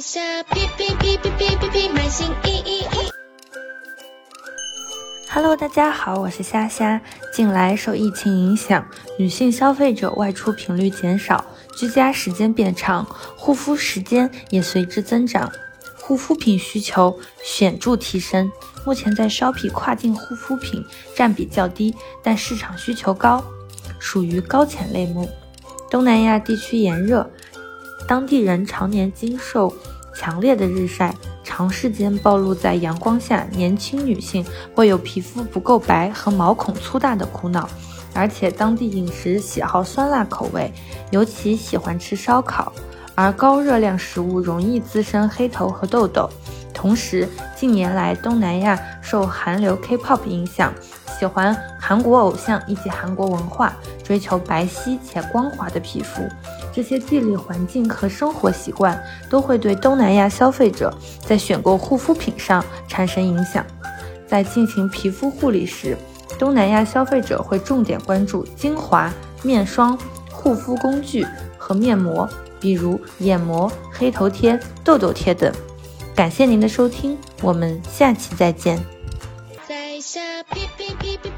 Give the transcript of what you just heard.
下皮皮皮皮皮皮皮买新衣衣衣。Hello，大家好，我是虾虾。近来受疫情影响，女性消费者外出频率减少，居家时间变长，护肤时间也随之增长，护肤品需求显著提升。目前在 Shopee 跨境护肤品占比较低，但市场需求高，属于高潜类目。东南亚地区炎热，当地人常年经受强烈的日晒，长时间暴露在阳光下，年轻女性会有皮肤不够白和毛孔粗大的苦恼。而且当地饮食喜好酸辣口味，尤其喜欢吃烧烤，而高热量食物容易滋生黑头和痘痘。同时，近年来东南亚受韩流 K-pop 影响，喜欢韩国偶像以及韩国文化，追求白皙且光滑的皮肤。这些地理环境和生活习惯都会对东南亚消费者在选购护肤品上产生影响。在进行皮肤护理时，东南亚消费者会重点关注精华、面霜、护肤工具和面膜，比如眼膜、黑头贴、痘痘贴等。感谢您的收听，我们下期再见。在下皮皮皮皮。